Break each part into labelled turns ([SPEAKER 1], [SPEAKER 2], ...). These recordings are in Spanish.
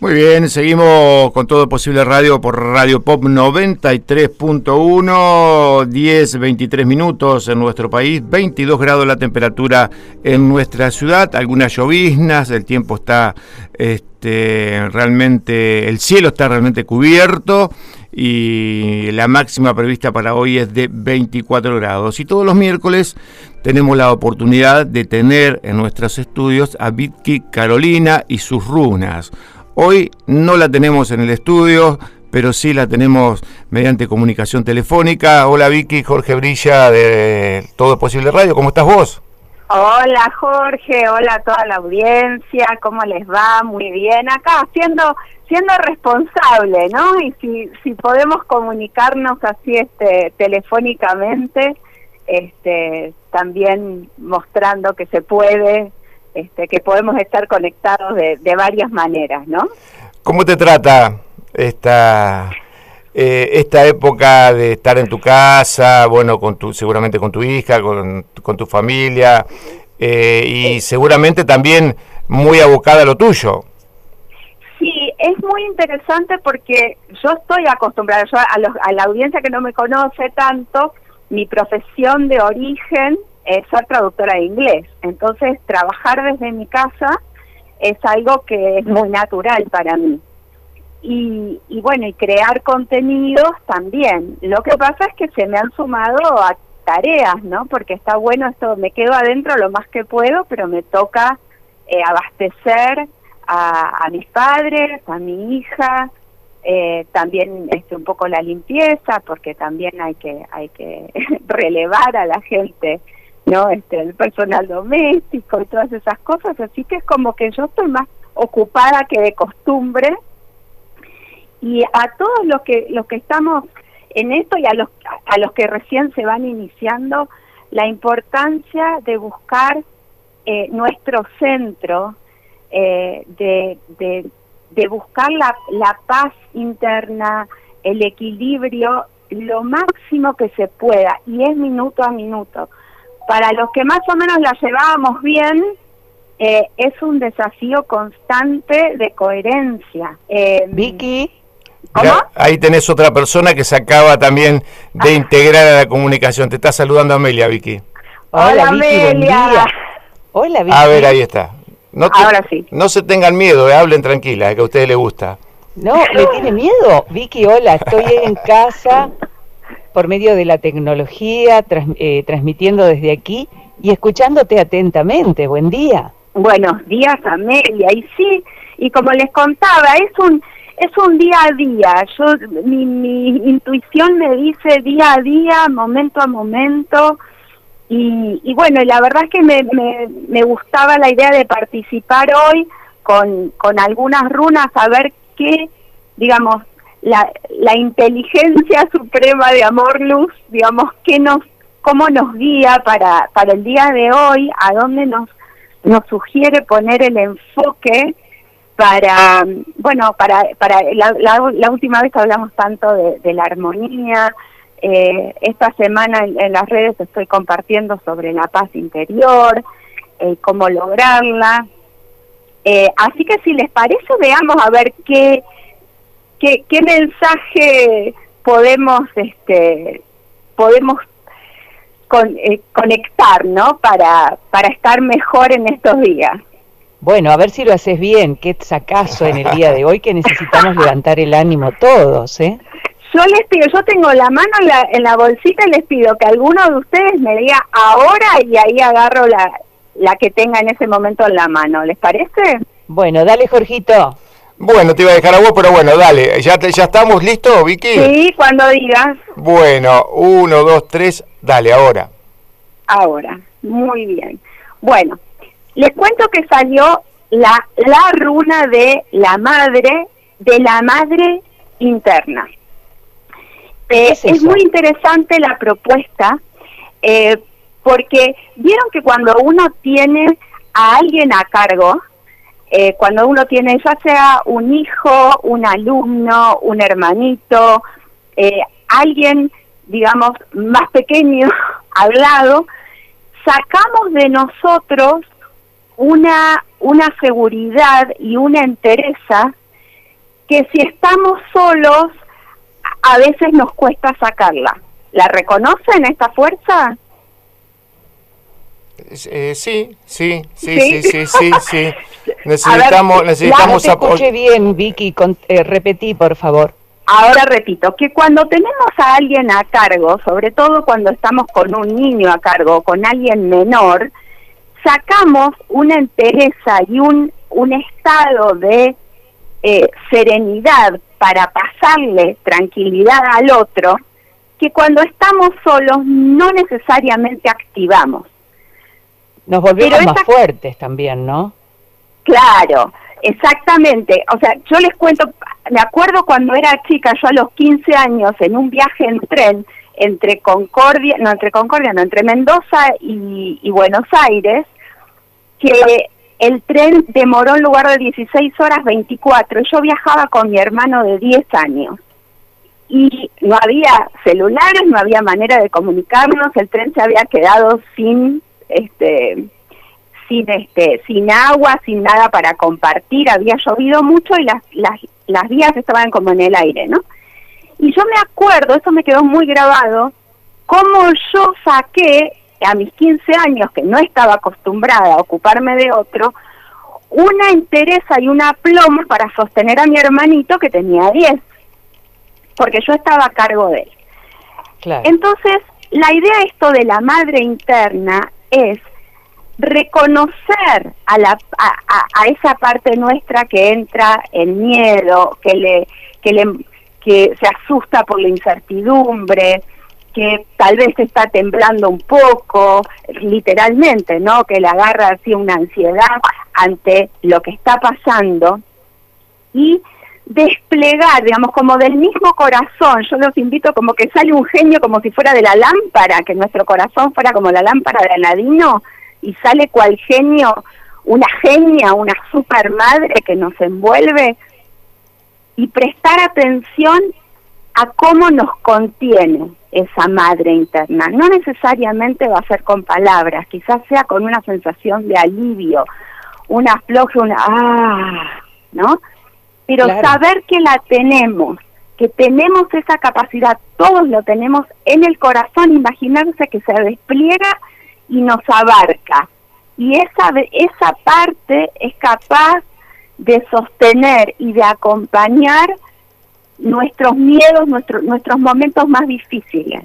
[SPEAKER 1] Muy bien, seguimos con todo posible radio por Radio Pop 93.1, 10, 23 minutos en nuestro país, 22 grados la temperatura en nuestra ciudad, algunas lloviznas, el tiempo está este, realmente, el cielo está realmente cubierto y la máxima prevista para hoy es de 24 grados. Y todos los miércoles tenemos la oportunidad de tener en nuestros estudios a Vicky Carolina y sus runas. Hoy no la tenemos en el estudio, pero sí la tenemos mediante comunicación telefónica. Hola Vicky, Jorge Brilla de Todo Posible Radio, ¿cómo estás vos?
[SPEAKER 2] Hola Jorge, hola toda la audiencia, ¿cómo les va? Muy bien, acá siendo siendo responsable, ¿no? Y si, si podemos comunicarnos así este telefónicamente, este también mostrando que se puede este, que podemos estar conectados de, varias maneras, ¿no?
[SPEAKER 1] ¿Cómo te trata esta eh, esta época de estar en tu casa, bueno, con tu, seguramente con tu hija, con, tu familia, eh, y seguramente también muy abocada a lo tuyo?
[SPEAKER 2] Sí, es muy interesante porque yo estoy acostumbrada, yo a, a la audiencia que no me conoce tanto, mi profesión de origen es ser traductora de inglés. Entonces, trabajar desde mi casa es algo que es muy natural para mí. Y, y bueno, y crear contenidos también. Lo que pasa es que se me han sumado a tareas, ¿no? Porque está bueno esto, me quedo adentro lo más que puedo, pero me toca eh, abastecer a, a, mis padres, a mi hija, eh, también este, un poco la limpieza, porque también hay que, hay que relevar a la gente ¿no? Este, el personal doméstico y todas esas cosas, así que es como que yo estoy más ocupada que de costumbre. Y a todos los que los que estamos en esto y a los a los que recién se van iniciando la importancia de buscar eh, nuestro centro eh, de, de, de, buscar la, la paz interna el equilibrio lo máximo que se pueda. Y es minuto a minuto para los que más o menos la llevábamos bien, eh, es un desafío constante de coherencia.
[SPEAKER 1] Eh, Vicky. ¿Cómo? ahí tenés otra persona que se acaba también de ah. integrar a la comunicación. Te está saludando Amelia, Vicky.
[SPEAKER 2] Hola, Amelia.
[SPEAKER 1] Hola, Vicky. A ver, ahí está. No
[SPEAKER 2] Ahora sí.
[SPEAKER 1] No se tengan miedo, eh, hablen tranquila, que a ustedes les gusta.
[SPEAKER 3] No, ¿le tiene miedo? Vicky, hola, estoy en casa por medio de la tecnología, eh, transmitiendo desde aquí y escuchándote atentamente. Buen día.
[SPEAKER 2] Buenos días, Amelia. Y sí, y como les contaba, es un es un día a día. Yo mi, mi intuición me dice día a día, momento a momento. Y, y bueno, la verdad es que me, me, me gustaba la idea de participar hoy con, con algunas runas, a ver qué, digamos, la, la inteligencia suprema de Amor Luz, digamos, que nos, cómo nos guía para, para el día de hoy, a dónde nos, nos sugiere poner el enfoque para, bueno, para, para la, última vez hablamos tanto de, la armonía, eh, esta semana en, las redes estoy compartiendo sobre la paz interior, eh, cómo lograrla. Eh, así que si les parece, veamos a ver qué, ¿Qué, qué mensaje podemos este podemos eh, conectar, ¿no? Para para estar mejor en estos días.
[SPEAKER 3] Bueno, a ver si lo haces bien. Qué sacazo en el día de hoy que necesitamos levantar el ánimo todos, ¿eh?
[SPEAKER 2] Yo les pido, yo tengo la mano en la, en la bolsita y les pido que alguno de ustedes me diga ahora y ahí agarro la, la que tenga en ese momento en la mano. ¿Les parece?
[SPEAKER 3] Bueno, dale, Jorgito.
[SPEAKER 1] Bueno, te iba a dejar a vos, pero bueno, dale. ¿Ya, ya estamos listos, Vicky?
[SPEAKER 2] Sí, cuando digas.
[SPEAKER 1] Bueno, uno, dos, tres, dale, ahora.
[SPEAKER 2] Ahora, muy bien. Bueno, les cuento que salió la, la runa de la madre, de la madre interna. Eh, es, muy interesante la propuesta, eh, porque vieron que cuando uno tiene a alguien a cargo, eh, cuando uno tiene ya sea un hijo, un alumno, un hermanito, eh, alguien, digamos, más pequeño hablado, sacamos de nosotros una, una seguridad y una entereza que si estamos solos, a veces nos cuesta sacarla. ¿La reconocen esta fuerza?
[SPEAKER 1] Eh, sí, sí, sí, sí, sí, sí, sí, Necesitamos, necesitamos
[SPEAKER 3] escuche bien, Vicky, eh, repetí, por favor.
[SPEAKER 2] Ahora repito, que cuando tenemos a alguien a cargo, sobre todo cuando estamos con un niño a cargo, con alguien menor, sacamos una entereza y un, un estado de eh, serenidad para pasarle tranquilidad al otro, que cuando estamos solos no necesariamente activamos.
[SPEAKER 3] Nos volvemos más fuertes también, ¿no?
[SPEAKER 2] Claro, exactamente. O sea, yo les cuento, me acuerdo cuando era chica, yo a los 15 años, en un viaje en tren entre Concordia, no entre Concordia, no, entre Mendoza y, Buenos Aires, que el tren demoró en lugar de 16 horas 24 y yo viajaba con mi hermano de 10 años. Y no había celulares, no había manera de comunicarnos, el tren se había quedado sin este sin este sin agua, sin nada para compartir, había llovido mucho y las las las vías estaban como en el aire, ¿no? Y yo me acuerdo, eso me quedó muy grabado, cómo yo saqué a mis 15 años, que no estaba acostumbrada a ocuparme de otro, una entereza y una ploma para sostener a mi hermanito que tenía 10, porque yo estaba a cargo de él. Entonces, la idea esto de la madre interna es reconocer a, la, a, esa parte nuestra que entra en miedo, que le, que le que se asusta por la incertidumbre, que tal vez está temblando un poco, literalmente, ¿no? Que le agarra así una ansiedad ante lo que está pasando y desplegar, digamos, como del mismo corazón. Yo los invito como que sale un genio como si fuera de la lámpara, que nuestro corazón fuera como la lámpara de Aladino y sale cual genio, una genia, una super madre que nos envuelve y prestar atención a cómo nos contiene esa madre interna. No necesariamente va a ser con palabras, quizás sea con una sensación de alivio, una afloje, una ah, ¿no? Pero saber que la tenemos, que tenemos esa capacidad, todos lo tenemos en el corazón, imaginarse que se despliega y nos abarca. Y esa, esa parte es capaz de sostener y de acompañar nuestros miedos, nuestros nuestros momentos más difíciles.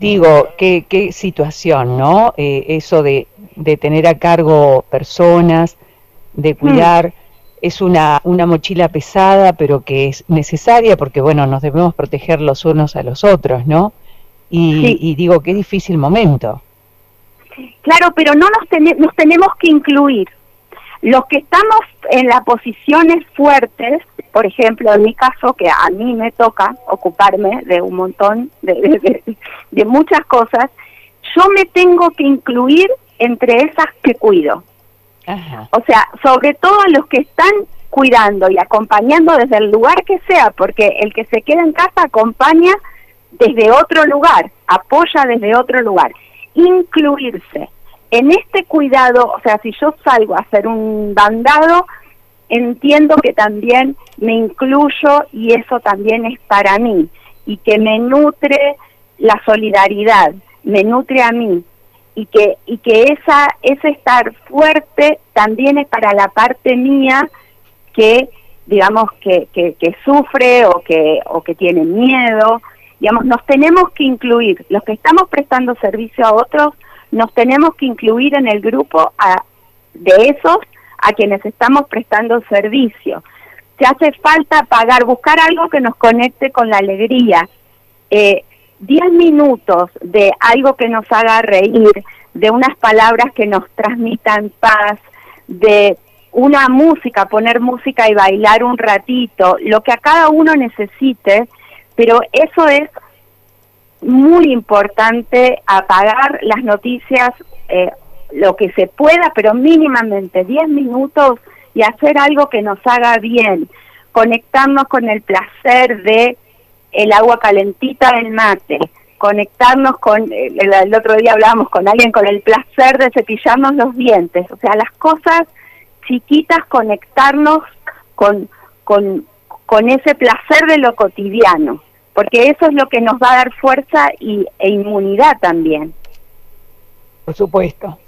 [SPEAKER 3] Digo, qué, qué situación, ¿no? Eh, eso de, de, tener a cargo personas, de mm. cuidar, es una, una mochila pesada, pero que es necesaria porque, bueno, nos debemos proteger los unos a los otros, ¿no? Y, y digo, qué difícil momento.
[SPEAKER 2] Claro, pero no nos, nos tenemos que incluir, los que estamos en las posiciones fuertes, por ejemplo, en mi caso, que a mí me toca ocuparme de un montón de, de, muchas cosas, yo me tengo que incluir entre esas que cuido. O sea, sobre todo los que están cuidando y acompañando desde el lugar que sea, porque el que se queda en casa acompaña desde otro lugar, apoya desde otro lugar. Incluirse en este cuidado, o sea, si yo salgo a hacer un bandado, entiendo que también me incluyo y eso también es para mí y que me nutre la solidaridad, me nutre a mí y que y que esa ese estar fuerte también es para la parte mía que digamos que, que, que sufre o que o que tiene miedo digamos nos tenemos que incluir los que estamos prestando servicio a otros nos tenemos que incluir en el grupo a, de esos a quienes estamos prestando servicio. Se hace falta pagar, buscar algo que nos conecte con la alegría. Eh, diez minutos de algo que nos haga reír, de unas palabras que nos transmitan paz, de una música, poner música y bailar un ratito, lo que a cada uno necesite, pero eso es muy importante apagar las noticias eh, lo que se pueda, pero mínimamente 10 minutos y hacer algo que nos haga bien, conectarnos con el placer de el agua calentita del mate, conectarnos con, eh, el, otro día hablábamos con alguien con el placer de cepillarnos los dientes, o sea, las cosas chiquitas conectarnos con, con, con ese placer de lo cotidiano, porque eso es lo que nos va a dar fuerza y, e inmunidad también.
[SPEAKER 3] Por supuesto.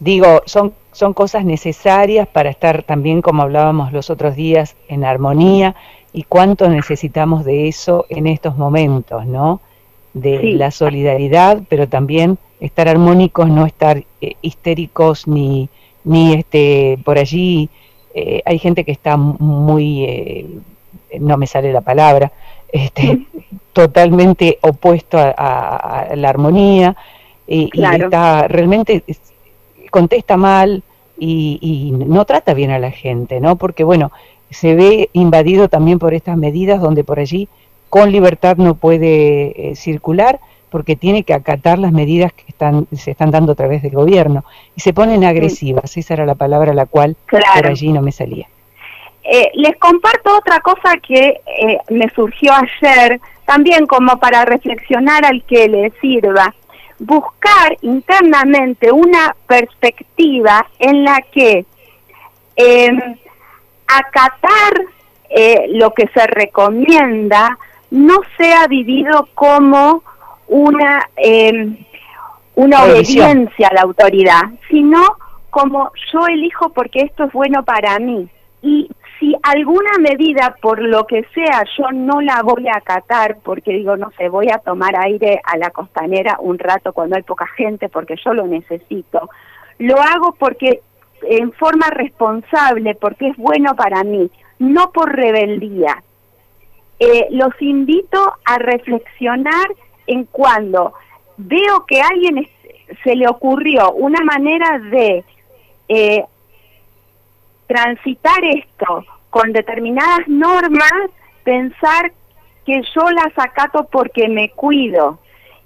[SPEAKER 3] Digo, son, son cosas necesarias para estar también, como hablábamos los otros días, en armonía y cuánto necesitamos de eso en estos momentos, ¿no? De la solidaridad, pero también estar armónicos, no estar eh, histéricos ni, ni este, por allí. Eh, hay gente que está muy, eh, no me sale la palabra, este, totalmente opuesto a, la armonía y, está realmente contesta mal y, y, no trata bien a la gente, ¿no? Porque bueno, se ve invadido también por estas medidas donde por allí con libertad no puede eh, circular porque tiene que acatar las medidas que están, se están dando a través del gobierno. Y se ponen agresivas, esa era la palabra la cual por allí no me salía.
[SPEAKER 2] Eh, les comparto otra cosa que eh, me surgió ayer, también como para reflexionar al que le sirva. Buscar internamente una perspectiva en la que eh, acatar eh, lo que se recomienda no sea vivido como una, em, una obediencia a la autoridad, sino como yo elijo porque esto es bueno para mí. Y si alguna medida, por lo que sea, yo no la voy a acatar, porque digo, no sé, voy a tomar aire a la costanera un rato cuando hay poca gente, porque yo lo necesito, lo hago porque en forma responsable porque es bueno para mí, no por rebeldía. Eh, los invito a reflexionar en cuando veo que a alguien se le ocurrió una manera de eh, transitar esto con determinadas normas, pensar que yo las acato porque me cuido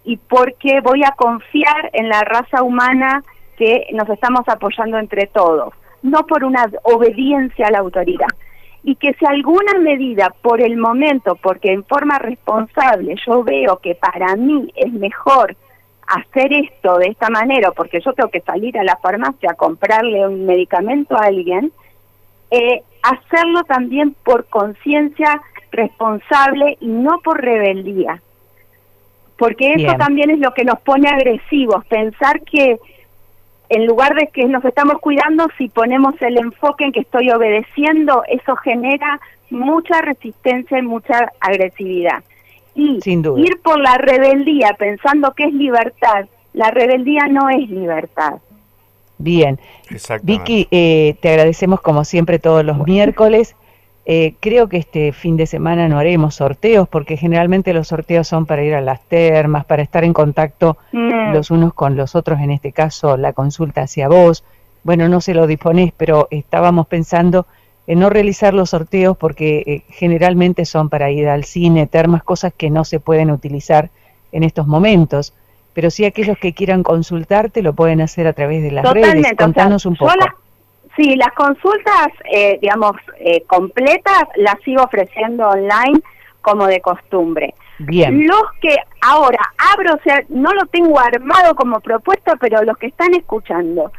[SPEAKER 2] y porque voy a confiar en la raza humana que nos estamos apoyando entre todos, no por una obediencia a la autoridad. Y que si alguna medida por el momento, porque en forma responsable yo veo que para mí es mejor hacer esto de esta manera, porque yo tengo que salir a la farmacia a comprarle un medicamento a alguien, eh, hacerlo también por conciencia responsable y no por rebeldía. Porque eso también es lo que nos pone agresivos, pensar que en lugar de que nos estamos cuidando, si ponemos el enfoque en que estoy obedeciendo, eso genera mucha resistencia y mucha agresividad. Y ir por la rebeldía pensando que es libertad, la rebeldía no es libertad.
[SPEAKER 3] Bien. Vicky, eh, te agradecemos como siempre todos los miércoles. Eh, creo que este fin de semana no haremos sorteos porque generalmente los sorteos son para ir a las termas, para estar en contacto mm. los unos con los otros, en este caso la consulta hacia vos. Bueno, no se lo disponés, pero estábamos pensando en no realizar los sorteos porque eh, generalmente son para ir al cine, termas, cosas que no se pueden utilizar en estos momentos. Pero si aquellos que quieran consultarte lo pueden hacer a través de las redes. Contanos un poco.
[SPEAKER 2] Sí, las consultas, eh, digamos, eh, completas las sigo ofreciendo online como de costumbre. Bien. Los que ahora abro, o sea, no lo tengo armado como propuesta, pero los que están escuchando,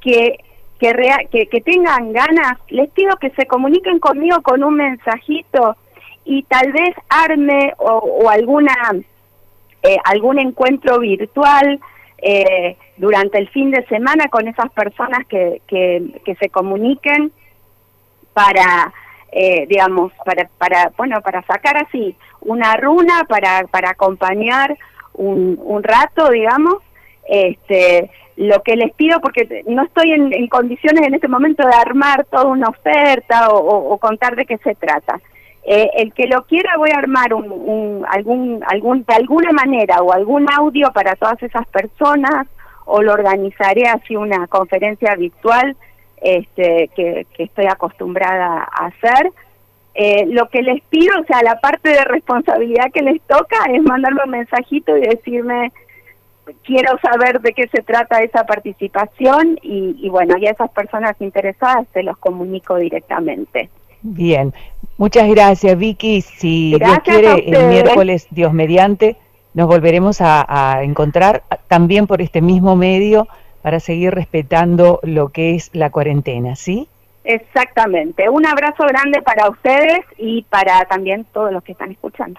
[SPEAKER 2] que que, que, tengan ganas, les pido que se comuniquen conmigo con un mensajito y tal vez arme o, alguna eh, algún encuentro virtual eh, durante el fin de semana con esas personas que, que, se comuniquen para, eh, digamos, para, para, bueno, para sacar así una runa, para, para acompañar un, un rato, digamos, este, lo que les pido, porque no estoy en, condiciones en este momento de armar toda una oferta o contar de qué se trata. Eh, el que lo quiera voy a armar un, algún, algún, de alguna manera o algún audio para todas esas personas o lo organizaré así una conferencia virtual este, que, estoy acostumbrada a hacer. Eh, lo que les pido, o sea, la parte de responsabilidad que les toca es mandarme un mensajito y decirme, quiero saber de qué se trata esa participación y, y bueno, y a esas personas interesadas se los comunico directamente.
[SPEAKER 3] Bien, muchas gracias Vicky. Si Dios quiere, el miércoles, Dios mediante, nos volveremos a, encontrar también por este mismo medio para seguir respetando lo que es la cuarentena, ¿sí?
[SPEAKER 2] Exactamente. Un abrazo grande para ustedes y para también todos los que están escuchando.